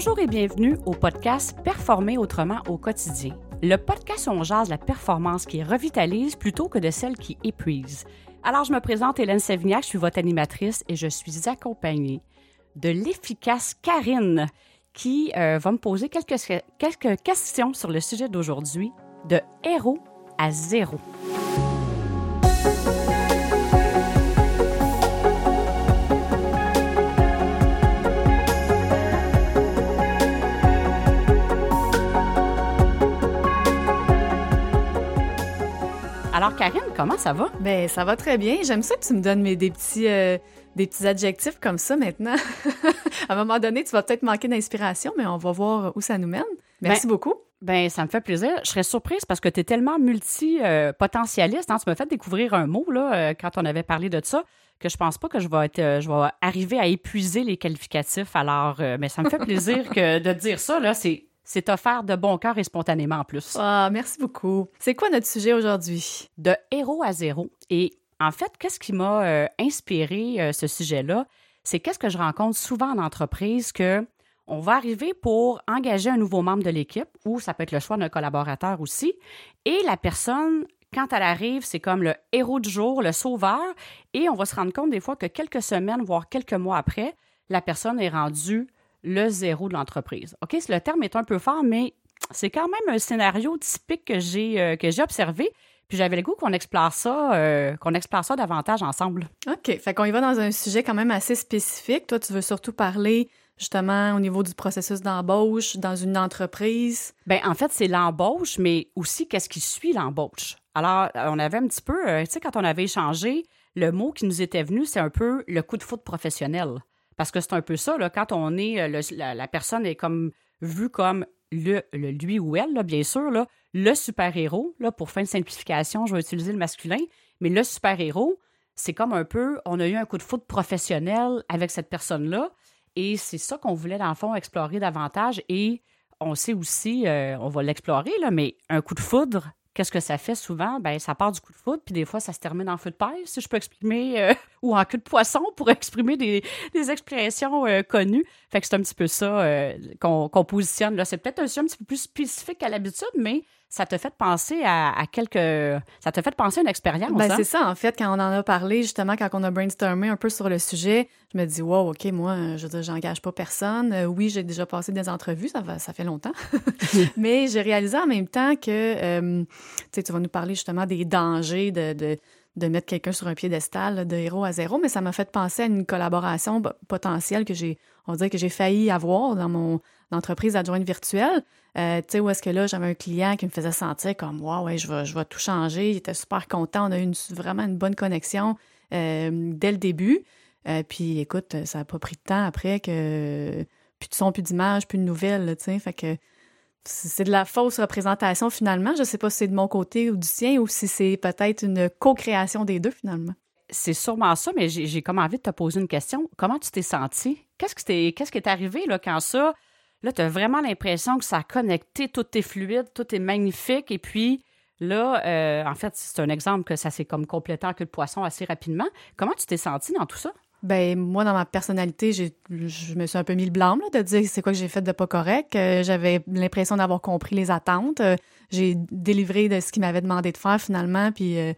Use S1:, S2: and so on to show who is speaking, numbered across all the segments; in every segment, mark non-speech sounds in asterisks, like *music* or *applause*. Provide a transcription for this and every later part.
S1: Bonjour et bienvenue au podcast Performer autrement au quotidien. Le podcast où on jase la performance qui revitalise plutôt que de celle qui épuise. Alors, je me présente Hélène Sévignac, je suis votre animatrice et je suis accompagnée de l'efficace Karine qui euh, va me poser quelques, quelques questions sur le sujet d'aujourd'hui, de héros à zéro. Alors, Karine, comment ça va?
S2: Ben, ça va très bien. J'aime ça que tu me donnes mes, des, petits, euh, des petits adjectifs comme ça maintenant. *laughs* à un moment donné, tu vas peut-être manquer d'inspiration, mais on va voir où ça nous mène. Merci beaucoup.
S1: Ben, ça me fait plaisir. Je serais surprise parce que tu es tellement multi-potentialiste. Hein. Tu m'as fait découvrir un mot là, euh, quand on avait parlé de ça que je pense pas que je vais être, euh, je vais arriver à épuiser les qualificatifs. Alors, mais ça me fait plaisir que de dire ça là, c'est c'est offert de bon cœur et spontanément en plus.
S2: Ah, merci beaucoup. C'est quoi notre sujet aujourd'hui?
S1: De héros à zéro. Et en fait, qu'est-ce qui m'a euh, inspiré euh, ce sujet-là? C'est qu'est-ce que je rencontre souvent en entreprise que on va arriver pour engager un nouveau membre de l'équipe, ou ça peut être le choix d'un collaborateur aussi, et la personne quand elle arrive, c'est comme le héros du jour, le sauveur, et on va se rendre compte des fois que quelques semaines, voire quelques mois après, la personne est rendue le zéro de l'entreprise. OK, le terme est un peu fort, mais c'est quand même un scénario typique que j'ai euh, que j'ai observé. Puis j'avais le goût qu'on explore ça, euh, qu'on explore ça davantage ensemble.
S2: OK. Fait qu'on y va dans un sujet quand même assez spécifique. Toi, tu veux surtout parler justement au niveau du processus d'embauche dans une entreprise.
S1: Bien, en fait, c'est l'embauche, mais aussi qu'est-ce qui suit l'embauche. Alors, on avait un petit peu, euh, tu sais, quand on avait échangé, le mot qui nous était venu, c'est un peu le coup de foot professionnel. Parce que c'est un peu ça, quand on est, euh, la, personne est comme vue comme le, lui ou elle, bien sûr, le super-héros, là, pour fin de simplification, je vais utiliser le masculin, mais le super-héros, c'est comme un peu, on a eu un coup de foudre professionnel avec cette personne-là, et c'est ça qu'on voulait, dans le fond, explorer davantage, et on sait aussi, euh, on va l'explorer, mais un coup de foudre, Qu'est-ce que ça fait souvent? Ben, ça part du coup de foot, puis des fois, ça se termine en feu de paille, si je peux exprimer, euh, *laughs* ou en queue de poisson *laughs* pour exprimer des, expressions euh, connues. Fait que c'est un petit peu ça euh, qu'on positionne. C'est peut-être un sujet un petit peu plus spécifique à l'habitude, mais ça te fait penser à, quelques. Ça te fait penser à une expérience.
S2: Ben, hein? c'est ça, en fait, quand on en a parlé, justement, quand on a brainstormé un peu sur le sujet, je me dis, wow, OK, moi, je veux dire, j'engage pas personne. Euh, oui, j'ai déjà passé des entrevues, ça, va, ça fait longtemps. *laughs* *laughs* Mais j'ai réalisé en même temps que, euh, tu vas nous parler justement des dangers de, de de mettre quelqu'un sur un piédestal de héros à zéro, mais ça m'a fait penser à une collaboration potentielle que j'ai, on dirait que j'ai failli avoir dans mon entreprise adjointe virtuelle. Euh, tu sais, où est-ce que là, j'avais un client qui me faisait sentir comme, wow, ouais, je vais, je vais tout changer. Il était super content. On a eu vraiment une bonne connexion euh, dès le début. Euh, puis écoute, ça n'a pas pris de temps après que plus de son, plus d'image, plus de nouvelles, tu sais. Fait que c'est de la fausse représentation finalement. Je ne sais pas si c'est de mon côté ou du sien ou si c'est peut-être une co-création des deux finalement.
S1: C'est sûrement ça, mais j'ai comme envie de te poser une question. Comment tu t'es senti? Qu'est-ce, que qu'est-ce qui est arrivé là, quand ça, là, tu as vraiment l'impression que ça a connecté, tout est fluide, tout est magnifique, et puis là, euh, en fait, c'est un exemple que ça s'est comme complété en queue de poisson assez rapidement. Comment tu t'es senti dans tout ça?
S2: Ben moi, dans ma personnalité, je me suis un peu mis le blanc de dire c'est quoi que j'ai fait de pas correct. Euh, j'avais l'impression d'avoir compris les attentes. Euh, j'ai délivré de ce qu'il m'avait demandé de faire finalement, puis euh,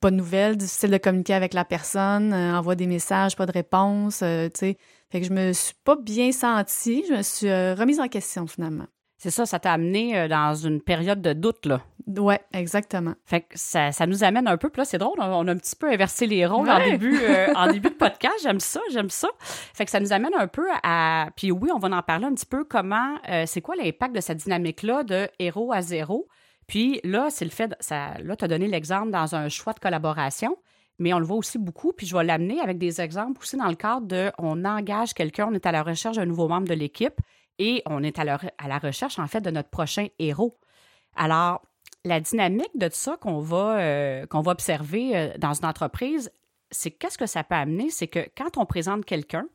S2: pas de nouvelles, difficile de communiquer avec la personne, envoie des messages, pas de réponse, tu sais. Fait que je me suis pas bien sentie, je me suis remise en question finalement.
S1: C'est ça, ça t'a amené euh, dans une période de doute, là.
S2: Oui, exactement.
S1: Fait que ça, ça, nous amène un peu, puis là, c'est drôle, on a un petit peu inversé les rôles en, début, euh, *laughs* en début de podcast. J'aime ça, j'aime ça. Fait que ça nous amène un peu à. Puis oui, on va en parler un petit peu comment. Euh, c'est quoi l'impact de cette dynamique-là de héros à zéro? Puis là, c'est le fait. Ça, là, tu as donné l'exemple dans un choix de collaboration mais on le voit aussi beaucoup, puis je vais l'amener avec des exemples aussi dans le cadre de on engage quelqu'un, on est à la recherche d'un nouveau membre de l'équipe, et on est à la, recherche, en fait, de notre prochain héros. Alors, la dynamique de ça qu'on va, euh, va observer euh, dans une entreprise, c'est qu'est-ce que ça peut amener? C'est que quand on présente quelqu'un,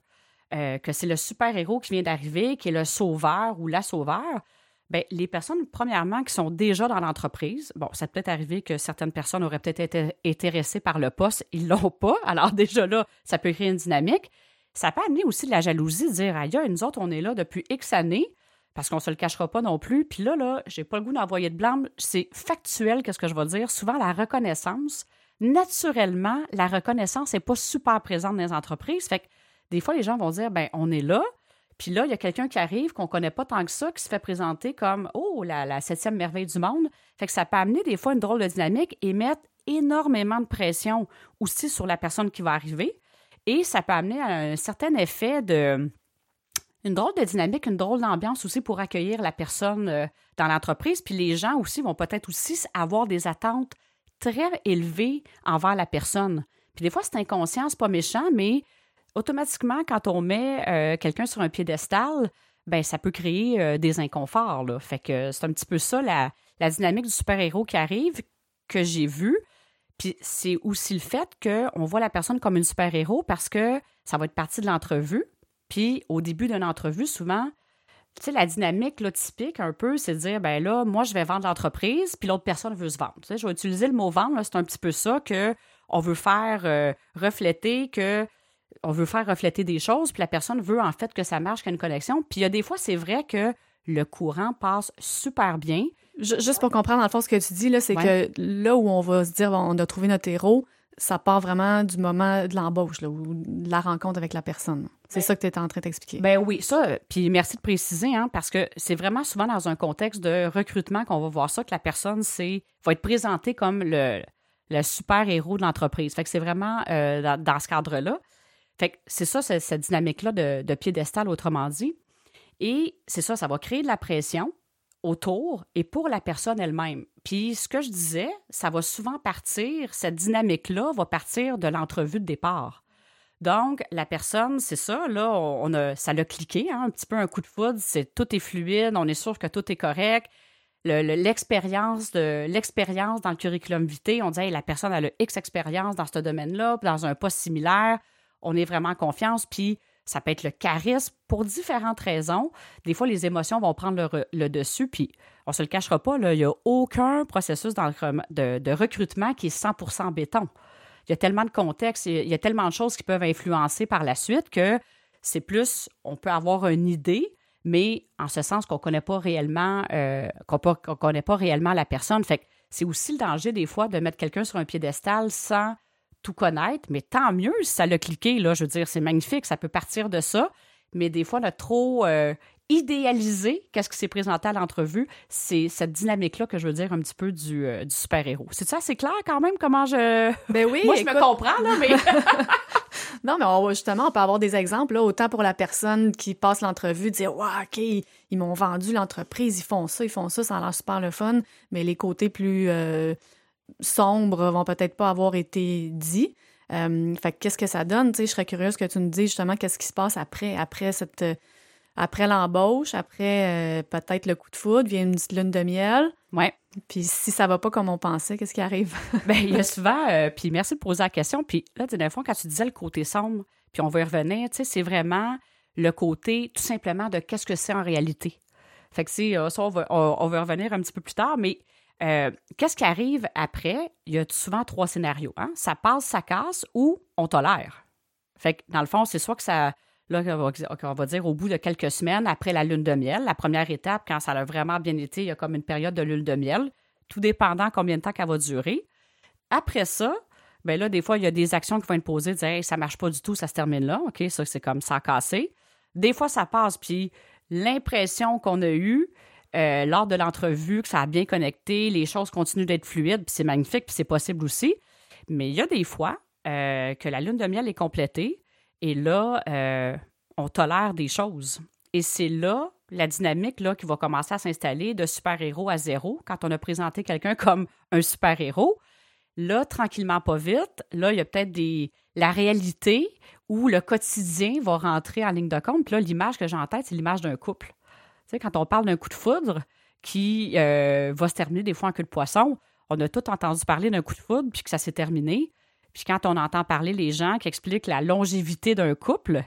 S1: euh, que c'est le super-héros qui vient d'arriver, qui est le sauveur ou la sauveur, bien, les personnes, premièrement, qui sont déjà dans l'entreprise, bon, ça peut être arrivé que certaines personnes auraient peut-être été intéressées par le poste, ils ne l'ont pas. Alors *laughs* déjà là, ça peut créer une dynamique. Ça peut amener aussi de la jalousie, de dire, aïe, nous autres, on est là depuis X années, parce qu'on se le cachera pas non plus. Puis là, là, j'ai pas le goût d'envoyer de blâme. C'est factuel, qu'est-ce que je vais dire? Souvent, la reconnaissance, naturellement, la reconnaissance n'est pas super présente dans les entreprises. Fait que des fois, les gens vont dire, ben on est là, puis là, il y a quelqu'un qui arrive qu'on connaît pas tant que ça, qui se fait présenter comme Oh, la, septième merveille du monde. Fait que ça peut amener des fois une drôle de dynamique et mettre énormément de pression aussi sur la personne qui va arriver. Et ça peut amener un certain effet de une drôle de dynamique, une drôle d'ambiance aussi pour accueillir la personne euh, dans l'entreprise. Puis les gens aussi vont peut-être aussi avoir des attentes très élevées envers la personne. Puis des fois, c'est inconscient, c'est pas méchant, mais automatiquement, quand on met euh, quelqu'un sur un piédestal, ben ça peut créer euh, des inconforts. Là. Fait que c'est un petit peu ça la, dynamique du super-héros qui arrive, que j'ai vu. C'est aussi le fait qu'on voit la personne comme une super-héros parce que ça va être partie de l'entrevue. Puis au début d'une entrevue, souvent, tu sais, la dynamique typique un peu, c'est de dire, ben là, moi, je vais vendre l'entreprise, puis l'autre personne veut se vendre. Tu sais, je vais utiliser le mot vendre, c'est un petit peu ça que on veut faire euh, refléter que on veut faire refléter des choses, puis la personne veut en fait que ça marche, qu'il y ait une connexion. Puis il y a des fois, c'est vrai que le courant passe super bien.
S2: Juste pour comprendre, dans le fond, ce que tu dis, là, c'est que là où on va se dire, on a trouvé notre héros, ça part vraiment du moment de l'embauche ou de la rencontre avec la personne. C'est ben ça que tu étais en train d'expliquer.
S1: Ben oui, ça, puis merci de préciser, hein, parce que c'est vraiment souvent dans un contexte de recrutement qu'on va voir ça, que la personne c'est, va être présentée comme le, le super-héros de l'entreprise. Fait que c'est vraiment euh, dans, ce cadre-là. Fait que c'est ça, cette dynamique-là de, de piédestal, autrement dit. Et c'est ça, ça va créer de la pression autour et pour la personne elle-même. Puis ce que je disais, ça va souvent partir, cette dynamique-là va partir de l'entrevue de départ. Donc, la personne, c'est ça, là, on a, ça l'a cliqué, hein, un petit peu un coup de foudre, c'est tout est fluide, on est sûr que tout est correct. L'expérience de l'expérience dans le curriculum vitae, on dit la personne a le X expérience dans ce domaine-là, dans un poste similaire on est vraiment en confiance, puis ça peut être le charisme pour différentes raisons. Des fois, les émotions vont prendre le, dessus, puis on se le cachera pas, il n'y a aucun processus de, recrutement qui est 100% béton. Il y a tellement de contextes, il y a tellement de choses qui peuvent influencer par la suite que c'est plus, on peut avoir une idée, mais en ce sens qu'on ne connaît pas réellement, euh, qu'on connaît pas réellement la personne. Fait c'est aussi le danger des fois de mettre quelqu'un sur un piédestal sans tout connaître, mais tant mieux si ça l'a cliqué, là, je veux dire, c'est magnifique, ça peut partir de ça, mais des fois, on a trop euh, idéalisé qu'est-ce qui s'est présenté à l'entrevue, c'est cette dynamique-là que je veux dire un petit peu du, euh, du super-héros. C'est ça, c'est clair quand même comment je... *laughs*
S2: Ben oui,
S1: Moi, je me comprends, là, mais... *laughs*
S2: non, mais justement, on peut avoir des exemples, là, autant pour la personne qui passe l'entrevue, dire « Wow, OK, ils, m'ont vendu l'entreprise, ils font ça, ils font ça, ça a l'air super le fun », mais les côtés plus... Euh, sombres vont peut-être pas avoir été dits. Euh, fait qu'est-ce que ça donne? je serais curieuse que tu nous dises justement qu'est-ce qui se passe après, après cette euh, après l'embauche, après euh, peut-être le coup de foudre, vient une petite lune de miel.
S1: Ouais.
S2: Puis si ça va pas comme on pensait, qu'est-ce qui arrive? *laughs*
S1: Bien, il y a souvent, puis merci de poser la question. Puis là, tu fois, quand tu disais le côté sombre, puis on va y revenir, tu sais, c'est vraiment le côté tout simplement de qu'est-ce que c'est en réalité. Fait que c'est, ça, on va, on va revenir un petit peu plus tard, mais euh, qu'est-ce qui arrive après? Il y a souvent trois scénarios. Hein? Ça passe, ça casse ou on tolère. Fait que dans le fond, c'est soit que ça. Là, on va dire au bout de quelques semaines après la lune de miel, la première étape, quand ça a vraiment bien été, il y a comme une période de lune de miel, tout dépendant combien de temps qu'elle va durer. Après ça, bien là, des fois, il y a des actions qui vont être posées, dire hey, ça marche pas du tout, ça se termine là. OK, ça, c'est comme ça cassé. Des fois, ça passe, puis l'impression qu'on a eue, euh, lors de l'entrevue, que ça a bien connecté, les choses continuent d'être fluides, puis c'est magnifique, puis c'est possible aussi. Mais il y a des fois euh, que la lune de miel est complétée et là, euh, on tolère des choses. Et c'est là la dynamique là, qui va commencer à s'installer de super-héros à zéro quand on a présenté quelqu'un comme un super-héros. Là, tranquillement, pas vite, là, il y a peut-être la réalité où le quotidien va rentrer en ligne de compte. Là, l'image que j'ai en tête, c'est l'image d'un couple quand on parle d'un coup de foudre qui euh, va se terminer des fois en queue de poisson, on a tout entendu parler d'un coup de foudre puis que ça s'est terminé. Puis quand on entend parler les gens qui expliquent la longévité d'un couple,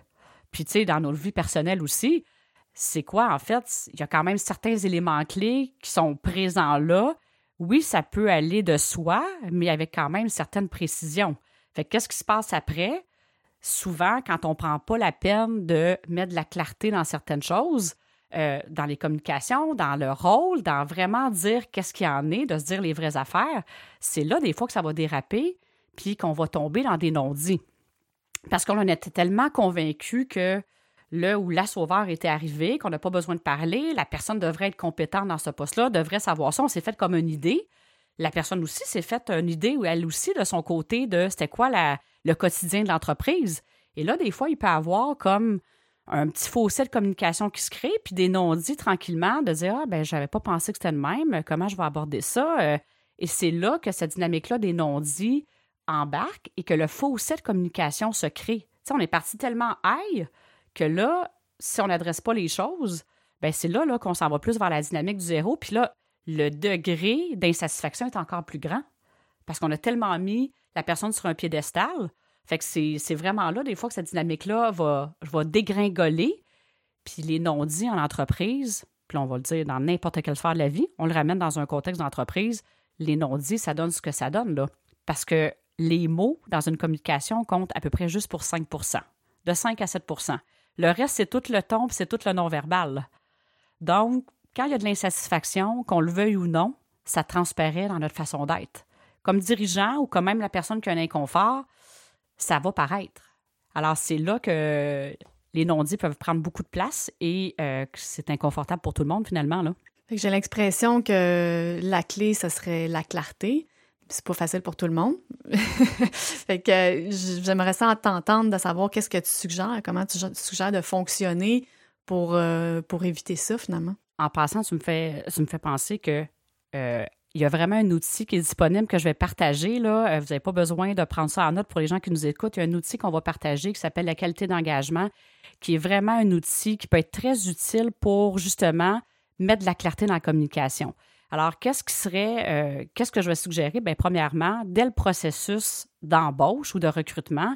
S1: puis tu sais, dans nos vies personnelles aussi, c'est quoi en fait? Il y a quand même certains éléments clés qui sont présents là. Oui, ça peut aller de soi, mais avec quand même certaines précisions. Fait qu'est-ce qui se passe après? souvent, quand on ne prend pas la peine de mettre de la clarté dans certaines choses, euh, dans les communications, dans le rôle, dans vraiment dire qu'est-ce qu'il y en est, de se dire les vraies affaires, c'est là des fois que ça va déraper, puis qu'on va tomber dans des non-dits. Parce qu'on en était tellement convaincu que là où la sauveur était arrivée, qu'on n'a pas besoin de parler, la personne devrait être compétente dans ce poste-là, devrait savoir ça. On s'est fait comme une idée. La personne aussi s'est faite une idée, ou elle aussi, de son côté, de c'était quoi le quotidien de l'entreprise. Et là, des fois, il peut avoir comme un petit fossé de communication qui se crée, puis des non-dits tranquillement, de dire Ah, ben, j'avais pas pensé que c'était le même, comment je vais aborder ça? Euh, et c'est là que cette dynamique-là des non-dits embarque et que le fossé de communication se crée. sais, on est parti tellement high que là, si on n'adresse pas les choses, ben c'est là, là qu'on s'en va plus vers la dynamique du zéro. Puis là, le degré d'insatisfaction est encore plus grand parce qu'on a tellement mis la personne sur un piédestal. Fait que c'est vraiment là, des fois, que cette dynamique-là va, dégringoler. Puis les non-dits en entreprise, puis on va le dire dans n'importe quelle sphère de la vie, on le ramène dans un contexte d'entreprise, les non-dits, ça donne ce que ça donne, là. Parce que les mots dans une communication comptent à peu près juste pour 5% de 5 à 7% Le reste, c'est tout le ton, c'est tout le non-verbal. Donc, quand il y a de l'insatisfaction, qu'on le veuille ou non, ça transparaît dans notre façon d'être. Comme dirigeant ou comme même la personne qui a un inconfort, ça va paraître. Alors, c'est là que les non-dits peuvent prendre beaucoup de place et euh, que c'est inconfortable pour tout le monde finalement. Là.
S2: J'ai l'impression que la clé, ce serait la clarté c'est pas facile pour tout le monde. *laughs* fait que j'aimerais ça t'entendre de savoir qu'est-ce que tu suggères, comment tu suggères de fonctionner pour, euh, pour éviter ça finalement.
S1: En passant, tu me fais, tu me fais penser que euh, il y a vraiment un outil qui est disponible que je vais partager. Là. Euh, vous n'avez pas besoin de prendre ça en note pour les gens qui nous écoutent. Il y a un outil qu'on va partager qui s'appelle la qualité d'engagement, qui est vraiment un outil qui peut être très utile pour justement mettre de la clarté dans la communication. Alors, qu'est-ce qui serait, euh, qu'est-ce que je vais suggérer? Bien, premièrement, dès le processus d'embauche ou de recrutement,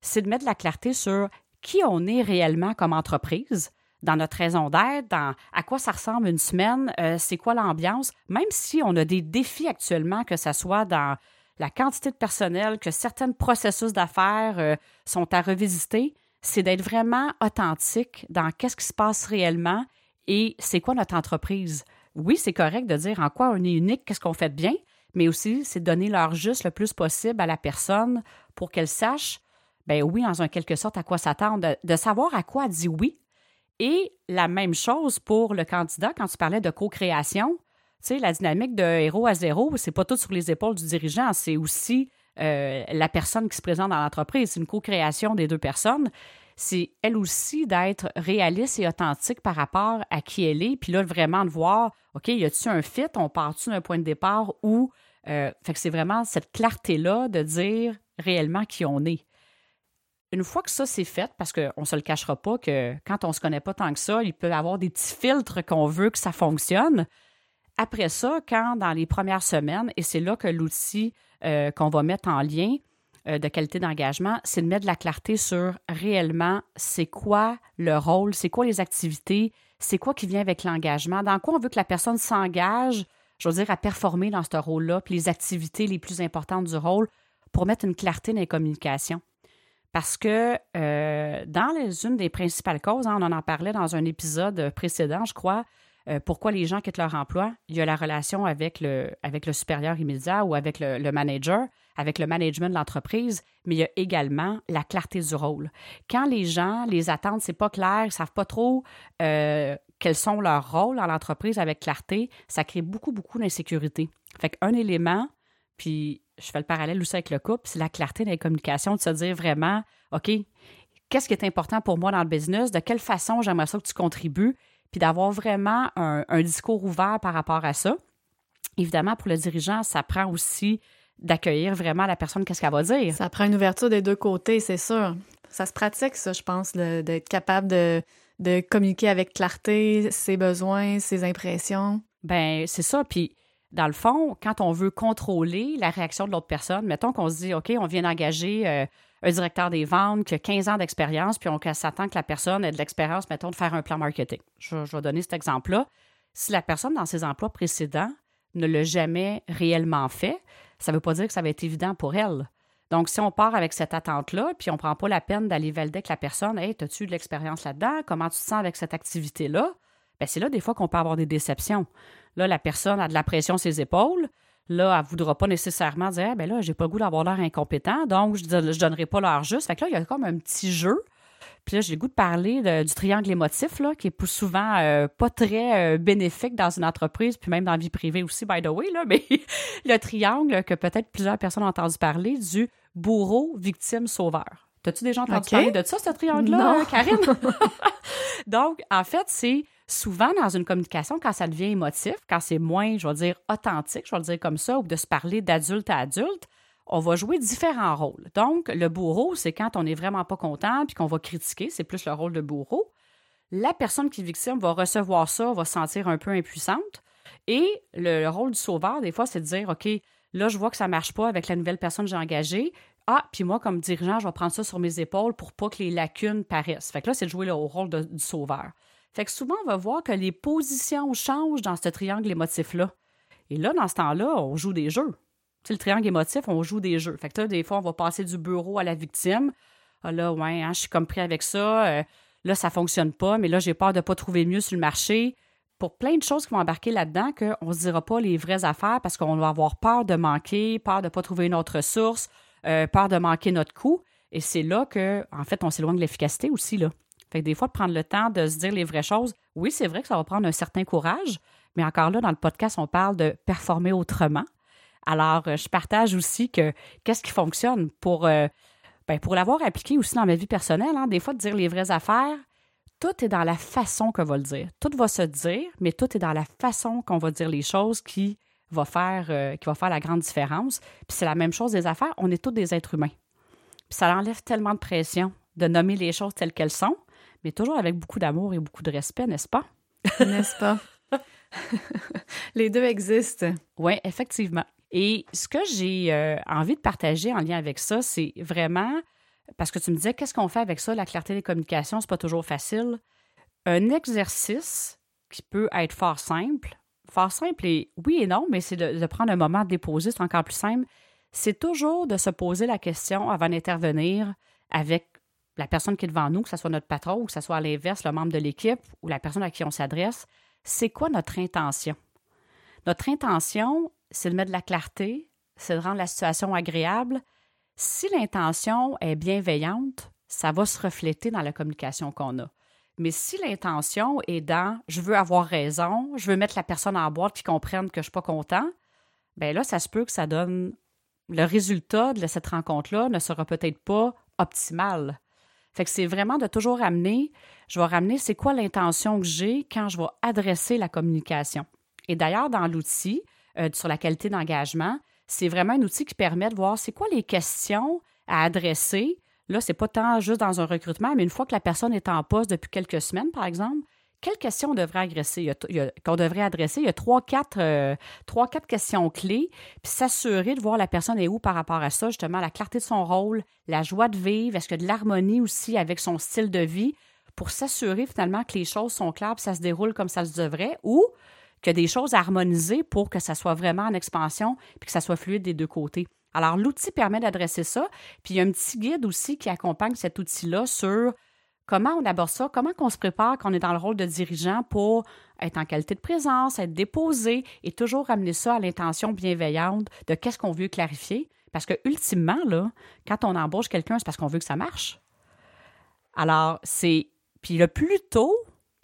S1: c'est de mettre de la clarté sur qui on est réellement comme entreprise, dans notre raison d'être, dans à quoi ça ressemble une semaine, euh, c'est quoi l'ambiance, même si on a des défis actuellement, que ce soit dans la quantité de personnel, que certains processus d'affaires euh, sont à revisiter, c'est d'être vraiment authentique dans qu'est-ce qui se passe réellement et c'est quoi notre entreprise oui, c'est correct de dire en quoi on est unique, qu'est-ce qu'on fait de bien, mais aussi c'est de donner l'heure juste le plus possible à la personne pour qu'elle sache, ben oui, en quelque sorte, à quoi s'attendre, de, savoir à quoi elle dit oui. Et la même chose pour le candidat, quand tu parlais de co-création, tu sais, la dynamique de héros à zéro, c'est pas tout sur les épaules du dirigeant, c'est aussi euh, la personne qui se présente dans l'entreprise. C'est une co-création des deux personnes c'est elle aussi d'être réaliste et authentique par rapport à qui elle est, puis là, vraiment de voir, OK, y a-t-il un fit, on part-tu d'un point de départ ou. Euh, fait que c'est vraiment cette clarté-là de dire réellement qui on est. Une fois que ça c'est fait, parce qu'on ne se le cachera pas que quand on ne se connaît pas tant que ça, il peut y avoir des petits filtres qu'on veut que ça fonctionne. Après ça, quand dans les premières semaines, et c'est là que l'outil euh, qu'on va mettre en lien, euh, de qualité d'engagement, c'est de mettre de la clarté sur réellement c'est quoi le rôle, c'est quoi les activités, c'est quoi qui vient avec l'engagement, dans quoi on veut que la personne s'engage, je veux dire, à performer dans ce rôle-là, puis les activités les plus importantes du rôle pour mettre une clarté dans les communications. Parce que euh, dans les, une des principales causes, hein, on en parlait dans un épisode précédent, je crois, euh, pourquoi les gens quittent leur emploi, il y a la relation avec le, avec le supérieur immédiat ou avec le, manager, avec le management de l'entreprise, mais il y a également la clarté du rôle. Quand les gens, les attendent, c'est pas clair, ils savent pas trop euh, quels sont leurs rôles dans l'entreprise avec clarté, ça crée beaucoup, beaucoup d'insécurité. Fait qu'un élément, puis je fais le parallèle aussi avec le couple, c'est la clarté dans les communications, de se dire vraiment, OK, qu'est-ce qui est important pour moi dans le business, de quelle façon j'aimerais ça que tu contribues, puis d'avoir vraiment un, discours ouvert par rapport à ça. Évidemment, pour le dirigeant, ça prend aussi d'accueillir vraiment la personne, qu'est-ce qu'elle va dire.
S2: Ça prend une ouverture des deux côtés, c'est sûr. Ça se pratique, ça, je pense, d'être capable de, de communiquer avec clarté ses besoins, ses impressions.
S1: Ben c'est ça. Puis, dans le fond, quand on veut contrôler la réaction de l'autre personne, mettons qu'on se dit, OK, on vient d'engager euh, un directeur des ventes qui a 15 ans d'expérience, puis on s'attend que la personne ait de l'expérience, mettons, de faire un plan marketing. Je, vais donner cet exemple-là. Si la personne dans ses emplois précédents ne l'a jamais réellement fait, ça ne veut pas dire que ça va être évident pour elle. Donc, si on part avec cette attente-là, puis on ne prend pas la peine d'aller valider avec la personne, Hey, as-tu de l'expérience là-dedans? Comment tu te sens avec cette activité-là? Bien, c'est là des fois qu'on peut avoir des déceptions. Là, la personne a de la pression sur ses épaules. Là, elle ne voudra pas nécessairement dire eh, ben là, j'ai pas le goût d'avoir l'air incompétent, donc je ne donnerai pas l'heure juste. Fait que là, il y a comme un petit jeu. Puis là, j'ai le goût de parler du triangle émotif, là, qui est plus souvent euh, pas très euh, bénéfique dans une entreprise, puis même dans la vie privée aussi, by the way, là, mais *laughs* le triangle que peut-être plusieurs personnes ont entendu parler du bourreau, victime, sauveur. T'as-tu déjà entendu parler de ça, ce triangle-là, Karine? *laughs* *laughs* Donc, en fait, c'est souvent dans une communication, quand ça devient émotif, quand c'est moins, je vais dire, authentique, je vais le dire comme ça, ou de se parler d'adulte à adulte, on va jouer différents rôles. Donc, le bourreau, c'est quand on n'est vraiment pas content puis qu'on va critiquer, c'est plus le rôle de bourreau. La personne qui est victime va recevoir ça, va se sentir un peu impuissante. Et le, rôle du sauveur, des fois, c'est de dire, OK, là, je vois que ça ne marche pas avec la nouvelle personne que j'ai engagée. Ah, puis moi, comme dirigeant, je vais prendre ça sur mes épaules pour pas que les lacunes paraissent. Fait que là, c'est de jouer le rôle du sauveur. Fait que souvent, on va voir que les positions changent dans ce triangle émotif-là. Et là, dans ce temps-là, on joue des jeux. Tu le triangle émotif, on joue des jeux. Fait que là, des fois, on va passer du bureau à la victime. Ah là, ouais, hein, je suis comme pris avec ça. Euh, là, ça fonctionne pas, mais là, j'ai peur de ne pas trouver mieux sur le marché. Pour plein de choses qui vont embarquer là-dedans, qu'on ne se dira pas les vraies affaires parce qu'on va avoir peur de manquer, peur de ne pas trouver une autre source, euh, peur de manquer notre coût. Et c'est là que, en fait, on s'éloigne de l'efficacité aussi, là. Fait que des fois, de prendre le temps de se dire les vraies choses, oui, c'est vrai que ça va prendre un certain courage, mais encore là, dans le podcast, on parle de performer autrement. Alors, euh, je partage aussi que qu'est-ce qui fonctionne pour, euh, ben, pour l'avoir appliqué aussi dans ma vie personnelle, hein, des fois, de dire les vraies affaires, tout est dans la façon qu'on va le dire. Tout va se dire, mais tout est dans la façon qu'on va dire les choses qui va faire, euh, qui va faire la grande différence. Puis c'est la même chose des affaires, on est tous des êtres humains. Puis ça enlève tellement de pression de nommer les choses telles qu'elles sont, mais toujours avec beaucoup d'amour et beaucoup de respect, n'est-ce pas?
S2: N'est-ce pas? *laughs* Les deux existent.
S1: Oui, effectivement. Et ce que j'ai euh, envie de partager en lien avec ça, c'est vraiment, parce que tu me disais, qu'est-ce qu'on fait avec ça, la clarté des communications, c'est pas toujours facile. Un exercice qui peut être fort simple, fort simple et oui et non, mais c'est de, de, prendre un moment de déposer, c'est encore plus simple. C'est toujours de se poser la question avant d'intervenir avec la personne qui est devant nous, que ce soit notre patron ou que ce soit à l'inverse, le membre de l'équipe ou la personne à qui on s'adresse, c'est quoi notre intention? Notre intention, c'est de mettre de la clarté, c'est de rendre la situation agréable. Si l'intention est bienveillante, ça va se refléter dans la communication qu'on a. Mais si l'intention est dans je veux avoir raison, je veux mettre la personne en boîte qui comprenne que je ne suis pas content, bien là, ça se peut que ça donne le résultat de cette rencontre-là ne sera peut-être pas optimal. Fait que c'est vraiment de toujours ramener, je vais ramener c'est quoi l'intention que j'ai quand je vais adresser la communication. Et d'ailleurs, dans l'outil euh, sur la qualité d'engagement, c'est vraiment un outil qui permet de voir c'est quoi les questions à adresser. Là, c'est pas tant juste dans un recrutement, mais une fois que la personne est en poste depuis quelques semaines, par exemple, quelles questions on devrait adresser? qu'on devrait adresser, il y a trois, quatre, euh, trois, quatre questions clés, puis s'assurer de voir la personne est où par rapport à ça, justement, la clarté de son rôle, la joie de vivre, est-ce que de l'harmonie aussi avec son style de vie, pour s'assurer finalement que les choses sont claires, puis ça se déroule comme ça se devrait, ou que des choses harmonisées pour que ça soit vraiment en expansion, puis que ça soit fluide des deux côtés. Alors, l'outil permet d'adresser ça, puis il y a un petit guide aussi qui accompagne cet outil-là sur Comment on aborde ça? Comment on se prépare quand on est dans le rôle de dirigeant pour être en qualité de présence, être déposé et toujours amener ça à l'intention bienveillante de qu'est-ce qu'on veut clarifier? Parce que ultimement, là, quand on embauche quelqu'un, c'est parce qu'on veut que ça marche. Alors, c'est. Puis le plus tôt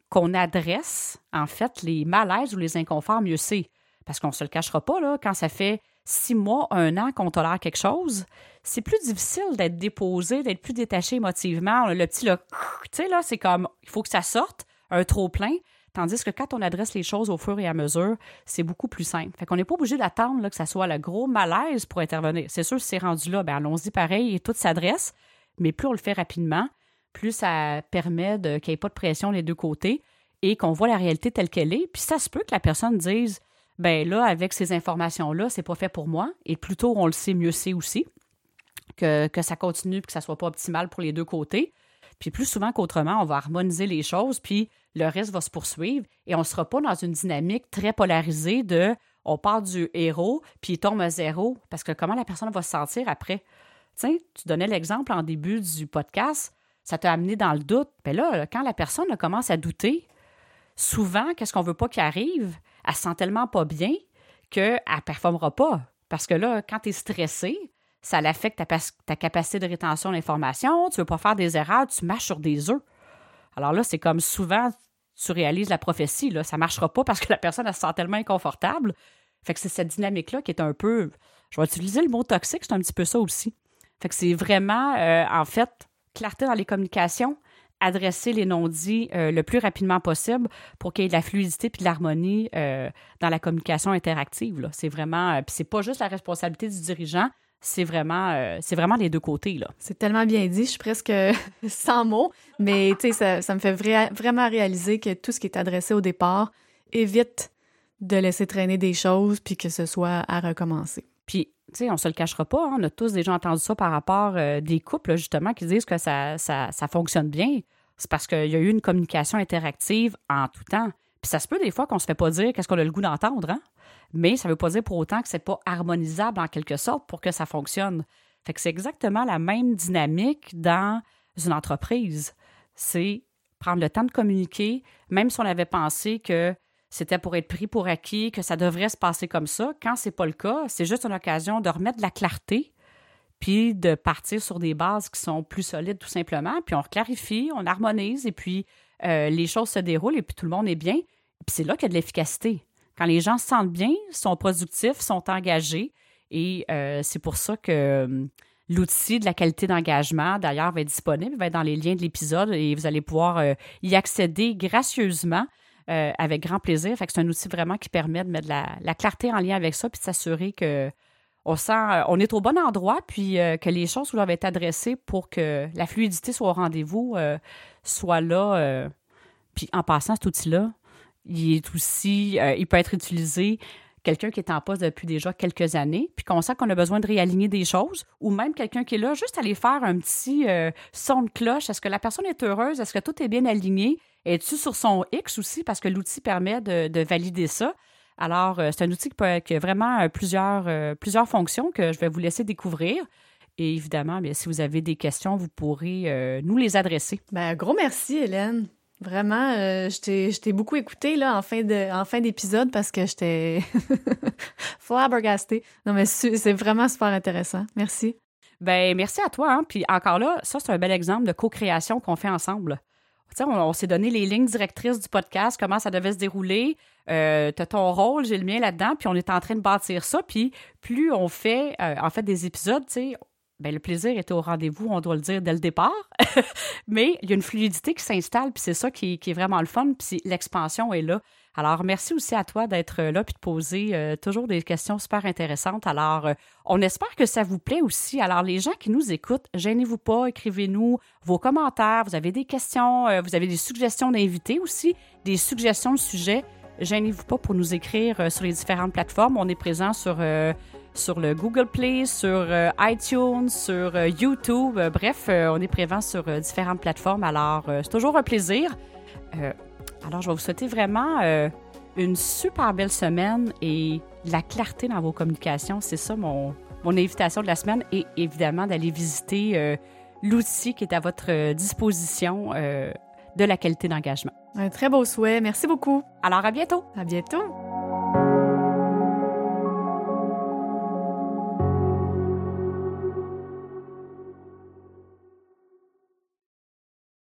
S1: qu'on adresse, en fait, les malaises ou les inconforts, mieux c'est. Parce qu'on ne se le cachera pas, là, quand ça fait six mois, un an qu'on tolère quelque chose, c'est plus difficile d'être déposé, d'être plus détaché émotivement. Le petit, là, tu sais, là, c'est comme, il faut que ça sorte, un trop-plein. Tandis que quand on adresse les choses au fur et à mesure, c'est beaucoup plus simple. Fait qu'on n'est pas obligé d'attendre que ça soit le gros malaise pour intervenir. C'est sûr, c'est rendu là, ben allons-y pareil et tout s'adresse. Mais plus on le fait rapidement, plus ça permet qu'il n'y ait pas de pression les deux côtés et qu'on voit la réalité telle qu'elle est. Puis ça se peut que la personne dise ben là, avec ces informations-là, c'est pas fait pour moi. Et plus tôt on le sait, mieux c'est aussi. Que, ça continue et que ça soit pas optimal pour les deux côtés. Puis plus souvent qu'autrement, on va harmoniser les choses, puis le reste va se poursuivre et on ne sera pas dans une dynamique très polarisée de on part du héros, puis il tombe à zéro, parce que comment la personne va se sentir après? tu donnais l'exemple en début du podcast, ça t'a amené dans le doute. Mais ben là, quand la personne commence à douter, souvent, qu'est-ce qu'on veut pas qu'il arrive? Elle se sent tellement pas bien qu'elle ne performera pas. Parce que là, quand tu es stressé, ça l'affecte ta, ta, capacité de rétention d'information, tu ne veux pas faire des erreurs, tu marches sur des œufs. Alors là, c'est comme souvent, tu réalises la prophétie, là, ça ne marchera pas parce que la personne elle se sent tellement inconfortable. Fait que c'est cette dynamique-là qui est un peu, je vais utiliser le mot toxique, c'est un petit peu ça aussi. Fait que c'est vraiment, euh, en fait, clarté dans les communications, adresser les non-dits euh, le plus rapidement possible pour qu'il y ait de la fluidité puis de l'harmonie euh, dans la communication interactive. C'est vraiment, puis c'est pas juste la responsabilité du dirigeant, c'est vraiment, c'est vraiment les deux côtés. Là.
S2: C'est tellement bien dit, je suis presque *laughs* sans mots, mais ça, ça me fait vraiment réaliser que tout ce qui est adressé au départ évite de laisser traîner des choses puis que ce soit à recommencer.
S1: Puis, tu sais, on se le cachera pas, hein, on a tous déjà entendu ça par rapport euh, des couples, justement, qui disent que ça, ça, fonctionne bien. C'est parce qu'il y a eu une communication interactive en tout temps. Puis ça se peut des fois qu'on se fait pas dire qu'est-ce qu'on a le goût d'entendre, hein? Mais ça veut pas dire pour autant que c'est pas harmonisable en quelque sorte pour que ça fonctionne. Fait que c'est exactement la même dynamique dans une entreprise. C'est prendre le temps de communiquer, même si on avait pensé que c'était pour être pris pour acquis, que ça devrait se passer comme ça. Quand c'est pas le cas, c'est juste une occasion de remettre de la clarté, puis de partir sur des bases qui sont plus solides tout simplement, puis on clarifie, on harmonise, et puis euh, les choses se déroulent, et puis tout le monde est bien. Puis c'est là qu'il y a de l'efficacité. Quand les gens se sentent bien, sont productifs, sont engagés, et euh, c'est pour ça que euh, l'outil de la qualité d'engagement, d'ailleurs, va être disponible, va être dans les liens de l'épisode, et vous allez pouvoir y accéder gracieusement. Euh, avec grand plaisir. Fait que c'est un outil vraiment qui permet de mettre la, clarté en lien avec ça puis de s'assurer que on sent, euh, on est au bon endroit, puis euh, que les choses doivent être adressées pour que la fluidité soit au rendez-vous, soit là. puis en passant, cet outil-là, il est aussi, il peut être utilisé quelqu'un qui est en poste depuis déjà quelques années, puis qu'on sent qu'on a besoin de réaligner des choses, ou même quelqu'un qui est là, juste aller faire un petit son de cloche. Est-ce que la personne est heureuse? Est-ce que tout est bien aligné? Es-tu sur son X aussi? Parce que l'outil permet de, valider ça? Alors, euh, c'est un outil qui, peut, qui a vraiment euh, plusieurs, euh, plusieurs fonctions que je vais vous laisser découvrir. Et évidemment, bien, si vous avez des questions, vous pourrez nous les adresser.
S2: Ben, gros merci, Hélène. Vraiment, je t'ai beaucoup écouté là, en fin, en fin d'épisode parce que j'étais *laughs* flabbergastée. Non, mais c'est vraiment super intéressant. Merci.
S1: Ben, merci à toi. Hein. Puis encore là, ça, c'est un bel exemple de co-création qu'on fait ensemble on, s'est donné les lignes directrices du podcast, comment ça devait se dérouler. Euh, tu as ton rôle, j'ai le mien là-dedans, puis on est en train de bâtir ça. Puis plus on fait, euh, en fait, des épisodes, ben, le plaisir était au rendez-vous, on doit le dire dès le départ. *laughs* Mais il y a une fluidité qui s'installe, puis c'est ça qui, qui, est vraiment le fun, puis l'expansion est là. Alors, merci aussi à toi d'être là puis de poser euh, toujours des questions super intéressantes. Alors, euh, on espère que ça vous plaît aussi. Alors, les gens qui nous écoutent, gênez-vous pas, écrivez-nous vos commentaires. Vous avez des questions, euh, vous avez des suggestions d'invités aussi, des suggestions de sujets. Gênez-vous pas pour nous écrire sur les différentes plateformes. On est présent sur sur le Google Play, sur iTunes, sur YouTube. bref, on est présent sur différentes plateformes. Alors, c'est toujours un plaisir. Alors, je vais vous souhaiter vraiment euh, une super belle semaine et la clarté dans vos communications. C'est ça mon, mon invitation de la semaine et évidemment d'aller visiter euh, l'outil qui est à votre disposition euh, de la qualité d'engagement.
S2: Un très beau souhait. Merci beaucoup.
S1: Alors, à bientôt.
S2: À bientôt.